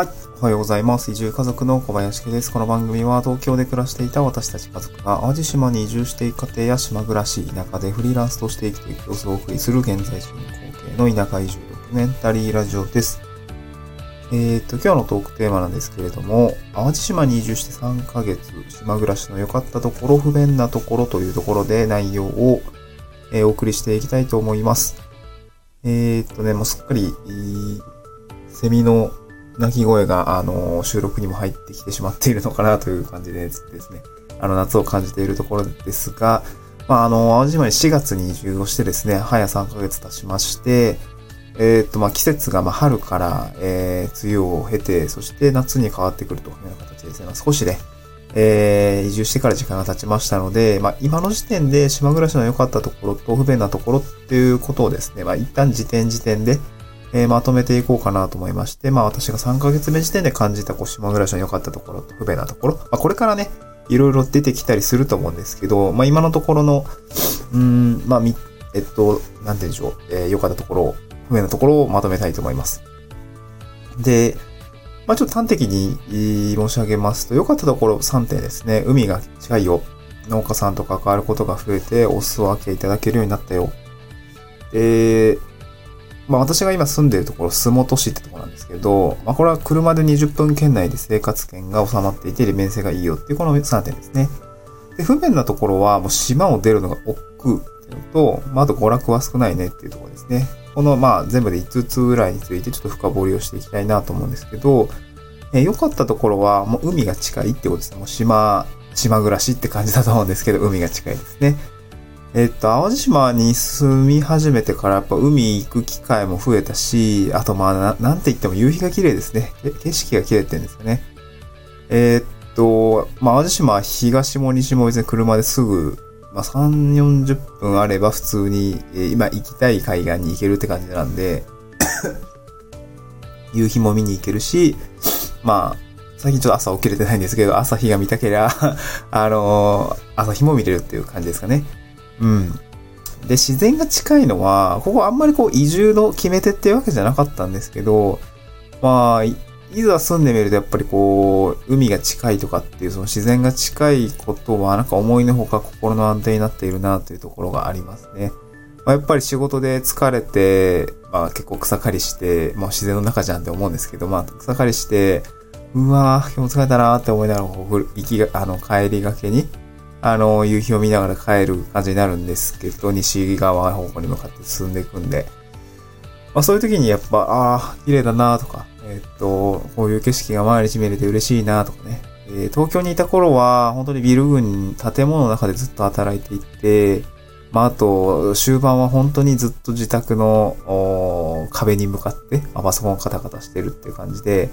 はい。おはようございます。移住家族の小林家です。この番組は東京で暮らしていた私たち家族が淡路島に移住していく家庭や島暮らし、田舎でフリーランスとして生きていく様子をお送りする現在進行形の田舎移住ドキュメンタリーラジオです。えー、っと、今日のトークテーマなんですけれども、淡路島に移住して3ヶ月、島暮らしの良かったところ、不便なところというところで内容を、えお送りしていきたいと思います。えー、っとね、もうすっかり、セミの鳴き声が、あの、収録にも入ってきてしまっているのかなという感じでですね、あの、夏を感じているところですが、まあ、あの、淡路島に4月に移住をしてですね、早3ヶ月経ちまして、えーっと、まあ、季節が、ま、春から、えー、梅雨を経て、そして夏に変わってくるというような形ですね。まあ、少しね、えー、移住してから時間が経ちましたので、まあ、今の時点で島暮らしの良かったところと不便なところっていうことをですね、まあ、一旦時点時点で、えーまとめていこうかなと思いまして、まあ私が3ヶ月目時点で感じたこう島暮らしの良かったところと不便なところ、まあこれからね、いろいろ出てきたりすると思うんですけど、まあ今のところの、うーん、まあみ、えっと、なんて言うんでしょう、えー良かったところ、不便なところをまとめたいと思います。で、まあちょっと端的に申し上げますと、良かったところ3点ですね。海が近いよ。農家さんと関わることが増えて、お裾分けいただけるようになったよ。で、まあ私が今住んでるところ、洲本市ってところなんですけど、まあこれは車で20分圏内で生活圏が収まっていて利便性がいいよっていうこの3点ですね。で、不便なところはもう島を出るのが億劫っていうのと、まああと娯楽は少ないねっていうところですね。このまあ全部で5つぐらいについてちょっと深掘りをしていきたいなと思うんですけど、え良かったところはもう海が近いってことですね。もう島、島暮らしって感じだと思うんですけど、海が近いですね。えっと、淡路島に住み始めてからやっぱ海行く機会も増えたし、あとまあな、なんて言っても夕日が綺麗ですね。景色が綺麗って言うんですよね。えっと、まあ、淡路島は東も西も別に車ですぐ、まあ、3、40分あれば普通に、えー今行きたい海岸に行けるって感じなんで、夕日も見に行けるし、まあ、最近ちょっと朝起きれてないんですけど、朝日が見たけりゃ、あのー朝日も見れるっていう感じですかね。うん。で、自然が近いのは、ここあんまりこう移住の決め手っていうわけじゃなかったんですけど、まあ、いざ住んでみるとやっぱりこう、海が近いとかっていうその自然が近いことはなんか思いのほか心の安定になっているなというところがありますね。まあ、やっぱり仕事で疲れて、まあ結構草刈りして、まあ自然の中じゃんって思うんですけど、まあ草刈りして、うわー、今日も疲れたなーって思いながら、こう、行きが、あの、帰りがけに、あの、夕日を見ながら帰る感じになるんですけど、西側方向に向かって進んでいくんで、まあそういう時にやっぱ、ああ、綺麗だなとか、えっと、こういう景色が毎日見れて嬉しいなとかね。えー東京にいた頃は、本当にビル群、建物の中でずっと働いていて、まああと、終盤は本当にずっと自宅の壁に向かって、まあパソコンカタカタしてるっていう感じで、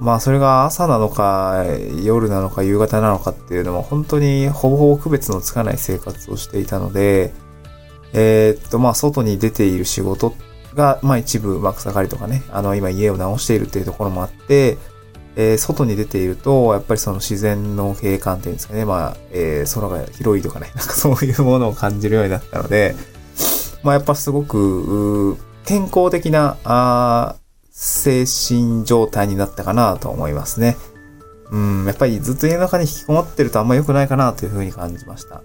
まあそれが朝なのか夜なのか夕方なのかっていうのも本当にほぼほぼ区別のつかない生活をしていたので、えーっとまあ外に出ている仕事がまあ一部、まあ、草刈りとかね、あの今家を直しているっていうところもあって、えー外に出ていると、やっぱりその自然の景観っていうんですかね、まあ、えー空が広いとかね、なんかそういうものを感じるようになったので、まあやっぱすごく、健康的な、あー精神状態になったかなと思いますね。うん、やっぱりずっと家の中に引きこもってるとあんま良くないかなというふうに感じました。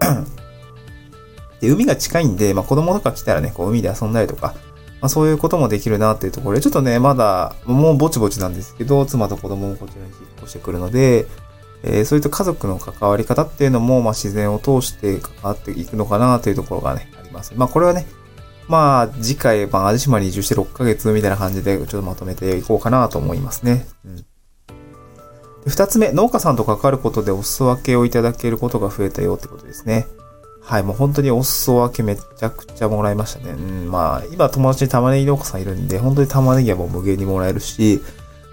で、海が近いんで、まあ子供とか来たらね、こう海で遊んだりとか、まあそういうこともできるなっていうところで、ちょっとね、まだ、もうぼちぼちなんですけど、妻と子供もこちらに引っ越してくるので、えーそういった家族の関わり方っていうのも、まあ自然を通して関わっていくのかなというところがね、あります。まあこれはね、まあ、次回、まあ、淡路島に移住して6ヶ月みたいな感じで、ちょっとまとめていこうかなと思いますね。うん。二つ目、農家さんと関わることでお裾分けをいただけることが増えたよってことですね。はい、もう本当にお裾分けめちゃくちゃもらいましたね。うん、まあ、今友達に玉ねぎ農家さんいるんで、本当に玉ねぎはもう無限にもらえるし、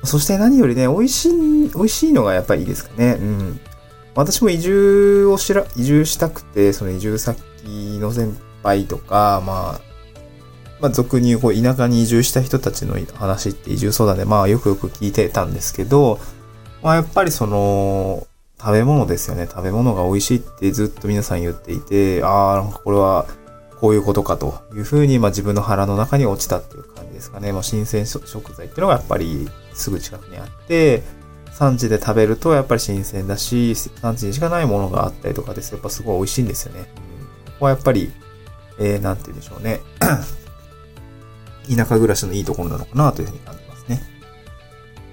そして何よりね、美味しい、美味しいのがやっぱりいいですかね。うん。私も移住をしら、移住したくて、その移住先の先輩とか、まあ、まあ、俗に言う、こう、田舎に移住した人たちの話って移住相談で、まあ、よくよく聞いてたんですけど、まあ、やっぱりその、食べ物ですよね。食べ物が美味しいってずっと皆さん言っていて、ああ、なんかこれは、こういうことかというふうに、まあ自分の腹の中に落ちたっていう感じですかね。まあ新鮮食材っていうのがやっぱりすぐ近くにあって、産地で食べるとやっぱり新鮮だし、産地にしかないものがあったりとかです。やっぱすごい美味しいんですよね。ここはやっぱり、えー、なんて言うんでしょうね。田舎暮らしのいいところなのかなというふうに感じますね。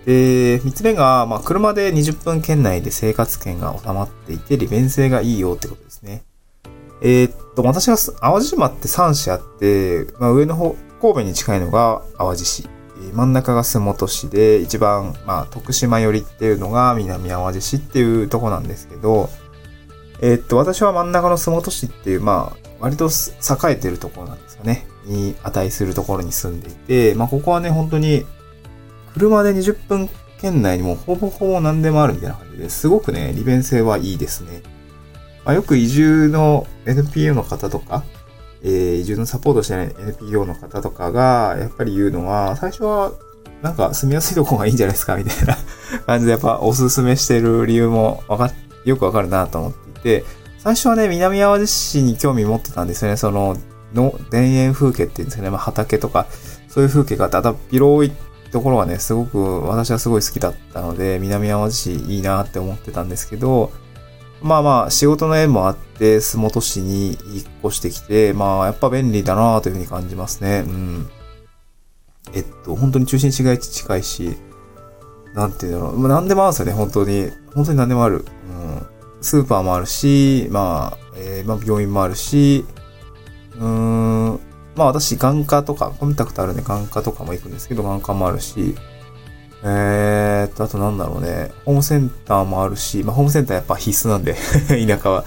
で、三つ目が、まあ、車で20分圏内で生活圏が収まっていて、利便性がいいよってことですね。えー、っと、私が、淡路島って3市あって、まあ、上の方、神戸に近いのが淡路市。真ん中が洲本市で、一番、まあ、徳島寄りっていうのが南淡路市っていうとこなんですけど、えー、っと、私は真ん中の洲本市っていう、まあ、割と栄えてるところなんですよね。に値するところに住んでいて、まあ、ここはね、本当に、車で20分圏内にもほぼほぼ何でもあるみたいな感じですごくね、利便性はいいですね。まあ、よく移住の NPO の方とか、えー、移住のサポートしてない NPO の方とかが、やっぱり言うのは、最初は、なんか住みやすいとこがいいんじゃないですかみたいな 感じでやっぱおすすめしてる理由もわか、よくわかるなと思っていて、最初はね、南淡路市に興味持ってたんですよね。その、の田園風景っていうんですかね、まあ、畑とか、そういう風景がだだ広いところがね、すごく、私はすごい好きだったので、南淡路市いいなって思ってたんですけど、まあまあ、仕事の縁もあって、洲本市に引っ越してきて、まあ、やっぱ便利だなというふうに感じますね。うん。えっと、本当に中心市街地近いし、なんていうんだろう。まあ、何でもあるんですよね、本当に。本当に何でもある。うん。スーパーもあるし、まあ、えー、まあ、病院もあるし、うーん、まあ私、眼科とか、コンタクトあるんで眼科とかも行くんですけど、眼科もあるし、えーっと、あとなんだろうね、ホームセンターもあるし、まあホームセンターやっぱ必須なんで 田舎は。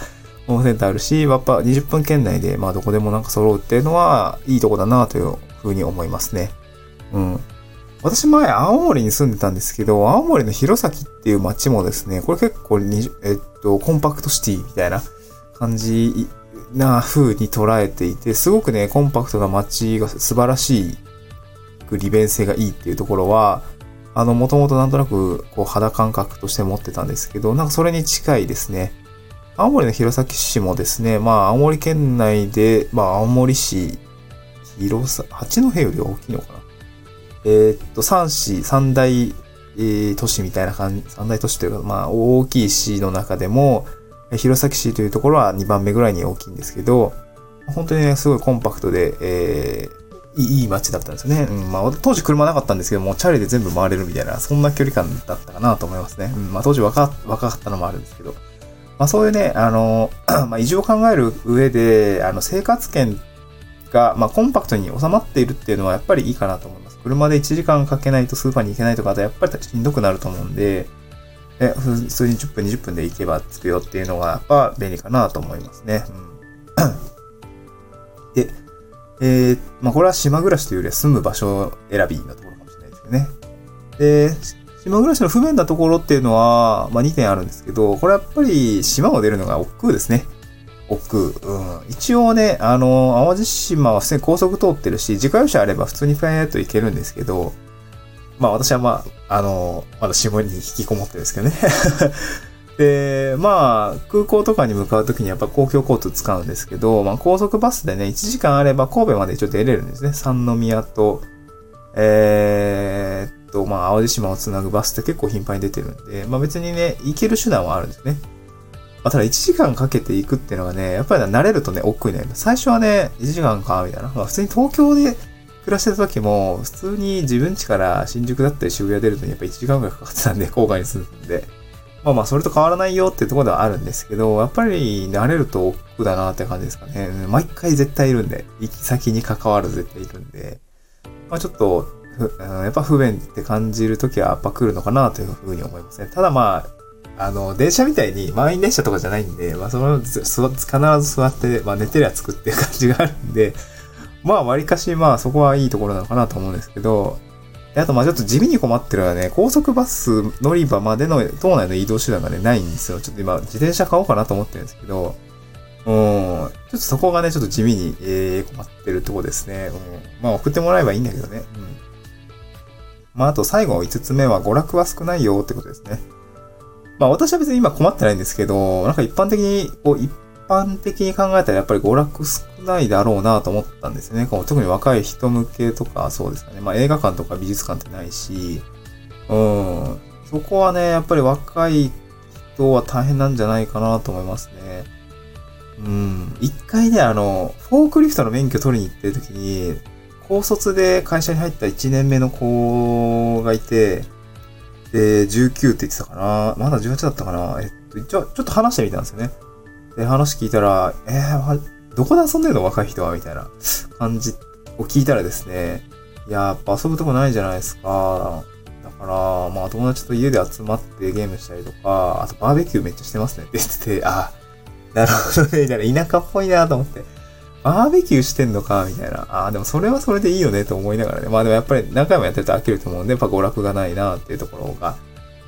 ホームセンターあるし、やっぱ20分圏内で、まあどこでもなんか揃うっていうのは、いいとこだなというふうに思いますね。うん。私前、青森に住んでたんですけど、青森の弘前っていう街もですね、これ結構、えっと、コンパクトシティみたいな感じな風に捉えていて、すごくね、コンパクトな街が素晴らしい、利便性がいいっていうところは、あの、もともとなんとなく、こう、肌感覚として持ってたんですけど、なんかそれに近いですね。青森の弘前市もですね、まあ、青森県内で、まあ、青森市、広さ、八戸より大きいのかな。えー、っと、三市、三大、えー、都市みたいな感じ、三大都市というか、まあ、大きい市の中でも、弘前市というところは2番目ぐらいに大きいんですけど、本当にね、すごいコンパクトで、えー、いい街だったんですよね。うん、まあ、当時車なかったんですけども、チャリで全部回れるみたいな、そんな距離感だったかなと思いますね。うん、まあ、当時若若かったのもあるんですけど。まあ、そういうね、あの、まあ、移住を考える上で、あの、生活圏が、まあ、コンパクトに収まっているっていうのはやっぱりいいかなと思います。車で1時間かけないとスーパーに行けないとかだとやっぱりしんどくなると思うんで、え、普通に10分、20分で行けば着くよっていうのが、やっぱ便利かなと思いますね。うん、で、えー、まあ、これは島暮らしというよりは住む場所選びなところかもしれないですけどね。で、島暮らしの不便なところっていうのは、まあ、2点あるんですけど、これやっぱり島を出るのが億劫ですね。億劫。うん。一応ね、あの、淡路島は普通に高速通ってるし、自家用車あれば普通にフェーっと行けるんですけど、まあ私はまあ、あの、まだ下に引きこもってですけどね。で、まあ、空港とかに向かうときにやっぱ公共交通使うんですけど、まあ高速バスでね、1時間あれば神戸までちょっと出れるんですね。三宮と、えー、っと、まあ淡路島をつなぐバスって結構頻繁に出てるんで、まあ別にね、行ける手段はあるんですね。まあ、ただ1時間かけて行くっていうのがね、やっぱり慣れるとね、億劫になる。最初はね、1時間か、みたいな。まあ普通に東京で暮らしてた時も、普通に自分家から新宿だったり渋谷出るのにやっぱ1時間ぐらいかかってたんで、郊外に住んで。まあまあ、それと変わらないよっていうところではあるんですけど、やっぱり慣れると億劫だなって感じですかね。毎回絶対いるんで、行き先に関わる絶対いるんで、まあちょっと、やっぱ不便って感じるときはやっぱ来るのかなというふうに思いますね。ただまあ、あの、電車みたいに満員電車とかじゃないんで、まあその、必ず座って、まあ寝てりゃつくっていう感じがあるんで、まあ、割かし、まあ、そこはいいところなのかなと思うんですけど、あと、まあ、ちょっと地味に困ってるのはね、高速バス乗り場までの島内の移動手段がね、ないんですよ。ちょっと今、自転車買おうかなと思ってるんですけど、うん、ちょっとそこがね、ちょっと地味に、えー、困ってるとこですね。うん、まあ、送ってもらえばいいんだけどね。うん。まあ、あと最後5つ目は娯楽は少ないよってことですね。まあ、私は別に今困ってないんですけど、なんか一般的に、こう、般的に考えたらやっぱり娯楽少ないだろうなと思ったんですよね。特に若い人向けとかそうですかね。まあ映画館とか美術館ってないし、うん。そこはね、やっぱり若い人は大変なんじゃないかなと思いますね。うん。一回ね、あの、フォークリフトの免許取りに行ってる時に、高卒で会社に入った1年目の子がいて、で、19って言ってたかな。まだ18だったかな。えっと、ちょ、ちょっと話してみたんですよね。で、話聞いたら、えー、どこで遊んでるの若い人はみたいな感じを聞いたらですね、いやっぱ遊ぶとこないじゃないですか。だから、まあ友達と家で集まってゲームしたりとか、あとバーベキューめっちゃしてますねって言ってて、あ、なるほどね、みたいな、田舎っぽいなと思って。バーベキューしてんのか、みたいな。ああ、でもそれはそれでいいよね、と思いながらね。まあでもやっぱり何回もやってると飽きると思うんで、やっぱ娯楽がないな、っていうところが、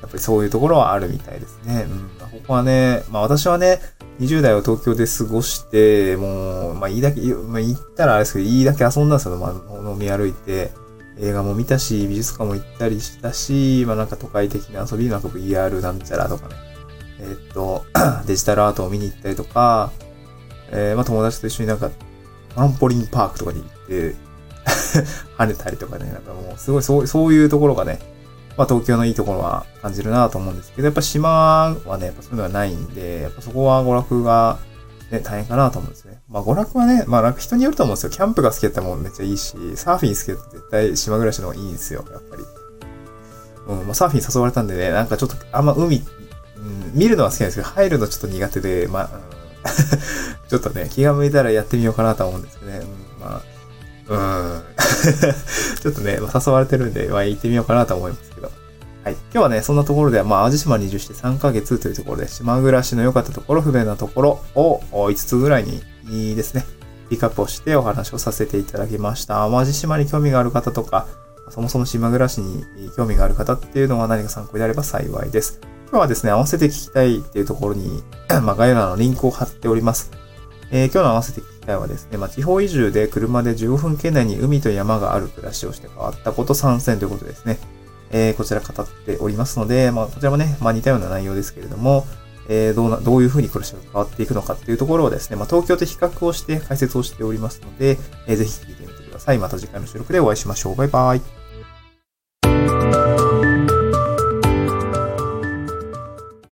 やっぱりそういうところはあるみたいですね。うん。ここはね、まあ私はね、20代を東京で過ごして、もう、まあいいだけ、まあ言ったらあれですけど、いいだけ遊んだんですよ。まあ飲み歩いて。映画も見たし、美術館も行ったりしたし、まあなんか都会的な遊び、なんか VR なんちゃらとかね。えー、っと、デジタルアートを見に行ったりとか、えー、まあ友達と一緒になんか、トランポリンパークとかに行って跳ねたりとかね、なんかもうすごいそう、そういうところがね、まあ東京のいいところは感じるなと思うんですけど、やっぱ島はね、やっぱそういうのはないんで、やっぱそこは娯楽がね、大変かなと思うんですね。まあ娯楽はね、まあ人によると思うんですよ。キャンプが好きだったらもうめっちゃいいし、サーフィン好きだったら絶対島暮らしの方がいいんですよ、やっぱり。うん、まあサーフィン誘われたんでね、なんかちょっとあんま海、うん、見るのは好きなんですけど、入るのちょっと苦手で、まあ、うん、ちょっとね、気が向いたらやってみようかなと思うんですけどね。うん、まあ、うん。ちょっとね、誘われてるんで、ま行ってみようかなと思いますけど。はい。今日はね、そんなところで、まあ、淡路島に移住して3ヶ月というところで、島暮らしの良かったところ、不便なところを5つぐらいにですね、ピックアップをしてお話をさせていただきました。淡路島に興味がある方とか、そもそも島暮らしに興味がある方っていうのは何か参考になれば幸いです。今日はですね、合わせて聞きたいっていうところに、まあ、概要欄のリンクを貼っております。えー、今日の合わせて聞きたいはですね、まあ、地方移住で車で15分圏内に海と山がある暮らしをして変わったこと参戦ということですね。えー、こちら語っておりますので、まあ、こちらもね、まあ、似たような内容ですけれども、えー、どうな、どういうふうに暮らしが変わっていくのかっていうところをですね、まあ、東京と比較をして解説をしておりますので、えー、ぜひ聞いてみてください。また次回の収録でお会いしましょう。バイバイ。